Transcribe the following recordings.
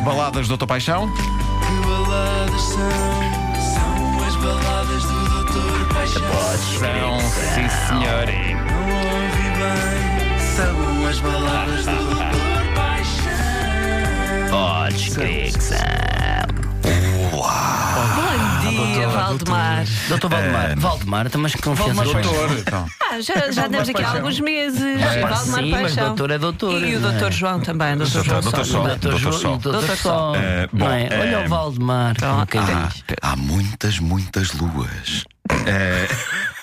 baladas do Dr. Paixão. Que baladas são? São as baladas do Doutor Paixão. São, sim senhor. Não ouvi bem. São as baladas do Doutor Paixão. Podes crer que são. Valdemar. Doutor Valdemar. Valdemar, então, mas que confiança Valdemar? Doutor. Então. Ah, já, já andamos aqui há alguns meses. É, Valdemar sim, mas Paixão. doutor é doutor, E o não é? doutor João também, doutor João doutor. Doutor Doutor João Só. Doutor Doutor Só. Só. Eh, bom, Não é? Olha eh, o Valdemar. Pronto. um bocadinho. Há, há muitas, muitas luas. Eh,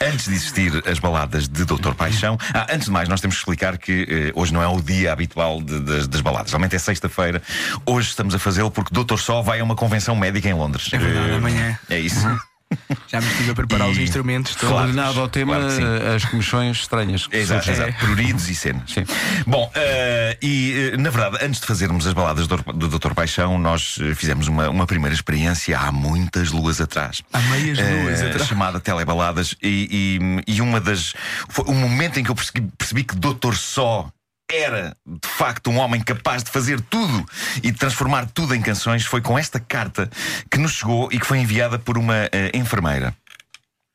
antes de existir as baladas de Doutor Paixão, ah, antes de mais, nós temos que explicar que eh, hoje não é o dia habitual de- das, das baladas. Geralmente é sexta-feira. Hoje estamos a fazê-lo porque Doutor Só vai a uma convenção médica em Londres. É verdade, Eh, amanhã. É isso. Já me estive a preparar os instrumentos todos. Coordenado ao tema, Claro que eh, as comissões estranhas. que Exato, exato. Pruridos e cenas. Sim. Bom, eh, e eh, na verdade, antes de fazermos as baladas do, do Dr. Paixão, nós fizemos uma, uma primeira experiência há muitas luas atrás. Há meias luas atrás. Chamada Telebaladas. E, e, e uma das. Foi o momento em que eu percebi, percebi que Doutor Só. Era de facto um homem capaz de fazer tudo e de transformar tudo em canções. Foi com esta carta que nos chegou e que foi enviada por uma eh, enfermeira.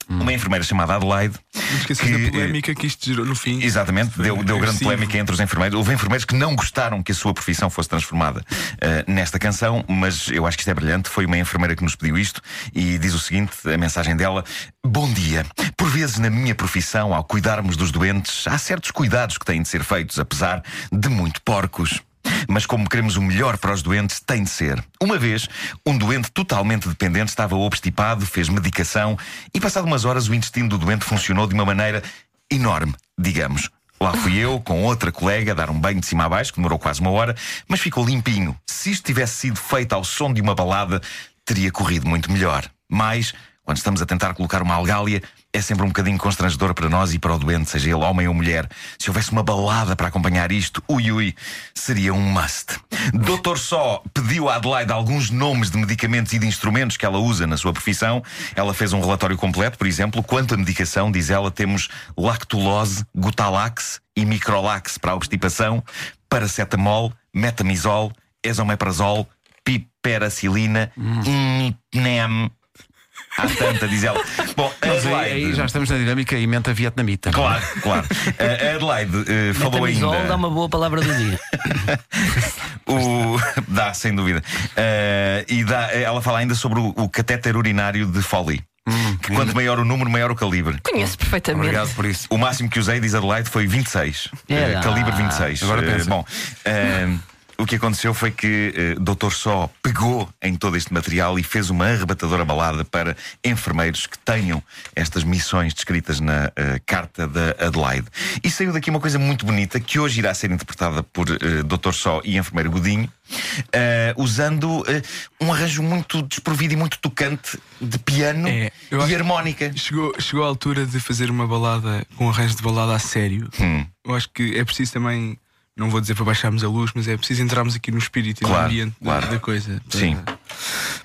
Uma enfermeira chamada Adelaide. Não esqueças que, da eh, polémica que isto gerou no fim. Exatamente, deu, deu grande polémica entre os enfermeiros. Houve enfermeiros que não gostaram que a sua profissão fosse transformada eh, nesta canção, mas eu acho que isto é brilhante. Foi uma enfermeira que nos pediu isto e diz o seguinte: a mensagem dela. Bom dia. Por vezes, na minha profissão, ao cuidarmos dos doentes, há certos cuidados que têm de ser feitos, apesar de muito porcos. Mas como queremos o melhor para os doentes, tem de ser. Uma vez, um doente totalmente dependente estava obstipado, fez medicação e, passado umas horas, o intestino do doente funcionou de uma maneira enorme, digamos. Lá fui eu, com outra colega, dar um banho de cima a baixo, que demorou quase uma hora, mas ficou limpinho. Se isto tivesse sido feito ao som de uma balada, teria corrido muito melhor. Mas, quando estamos a tentar colocar uma algália, é sempre um bocadinho constrangedor para nós e para o doente, seja ele homem ou mulher. Se houvesse uma balada para acompanhar isto, ui ui, seria um must. Doutor Só pediu a Adelaide alguns nomes de medicamentos e de instrumentos que ela usa na sua profissão. Ela fez um relatório completo, por exemplo, quanto à medicação, diz ela, temos lactulose, gutalax e microlax para a obstipação, paracetamol, metamizol, esomeprazol, piperacilina, nem Há tanta, diz ela. Bom, Mas aí, Adelaide- aí já estamos na dinâmica e menta vietnamita. Claro, claro. A Adelaide eh, falou ainda. dá uma boa palavra do dia. O... Dá, sem dúvida. Eh, e dá, ela fala ainda sobre o, o catéter urinário de Foley. que quanto maior o número, maior o calibre. Conheço perfeitamente. Obrigado por isso. O máximo que usei, diz Adelaide, foi 26. É Eh, lá. calibre 26. Agora Eh, pensa. bom, eh, o que aconteceu foi que eh, Dr. Só pegou em todo este material e fez uma arrebatadora balada para enfermeiros que tenham estas missões descritas na eh, carta da Adelaide. E saiu daqui uma coisa muito bonita que hoje irá ser interpretada por eh, Dr. Só e enfermeiro Godinho, eh, usando eh, um arranjo muito desprovido e muito tocante de piano É, e harmónica. Chegou, chegou a altura de fazer uma balada um arranjo de balada a sério. Hum. Eu acho que é preciso também, não vou dizer para baixarmos a luz, mas é preciso entrarmos aqui no espírito e Claro, no ambiente da- claro. da, coisa. Sim.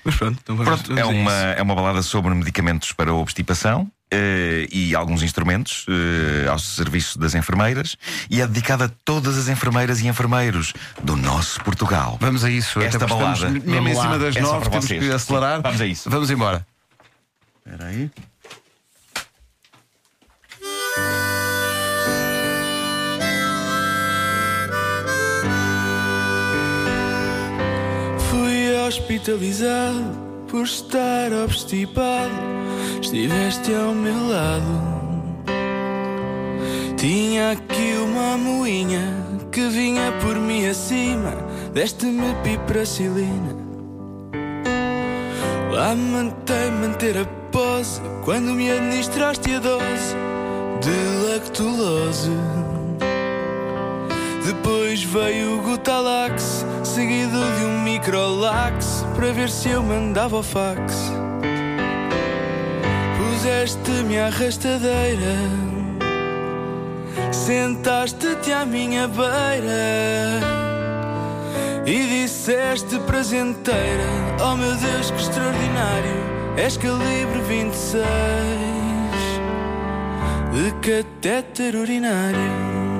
Mas pronto, então vamos, Pronto, vamos é uma, isso. é uma balada sobre medicamentos para a obstipação eh, e alguns instrumentos eh, ao serviço das enfermeiras e é dedicada a todas as enfermeiras e enfermeiros do nosso Portugal. Vamos a isso. Esta balada. mesmo em cima das É nove, temos vocês. que acelerar. Vamos a isso. Vamos embora. Espera aí. Hospitalizado por estar obstipado. Estiveste ao meu lado. Tinha aqui uma moinha que vinha por mim acima. Deste-me piperacilina. Lá mantei manter a pose quando me administraste a dose de lactulose. Depois veio o Gutalax, seguido de um microlax, para ver se eu mandava o fax. Puseste-me à rastadeira, sentaste-te à minha beira e disseste prazenteira: Oh meu Deus, que extraordinário, és calibre 26 de catéter urinário.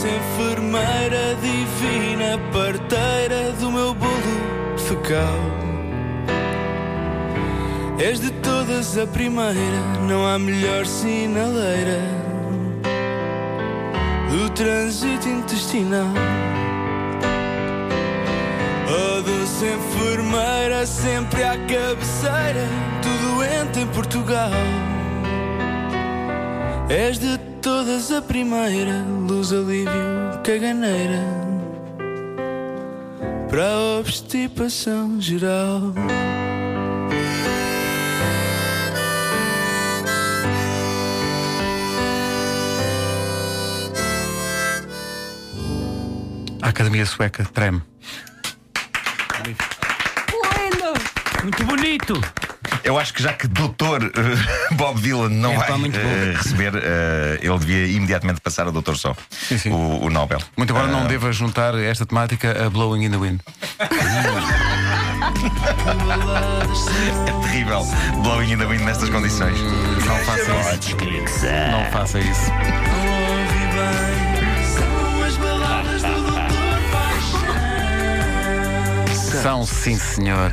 Doce enfermeira, divina parteira do meu bolo fecal. És de todas a primeira, não há melhor sinaleira do trânsito intestinal. Oh, doce enfermeira, sempre à cabeceira do doente em Portugal. És de todas a primeira, luz, alívio, caganeira para a obstipação geral. A Academia Sueca treme. Muito bonito. Eu acho que já que Doutor eh, Bob Dylan não É, vai eh, receber, eh, ele devia imediatamente passar a Doutor Só, sim. O, o Nobel. Muito embora não deva juntar esta temática a Blowing in the Wind. É terrível. Blowing in the wind nestas condições. Não faça isso. Não faça isso. São, sim, senhor.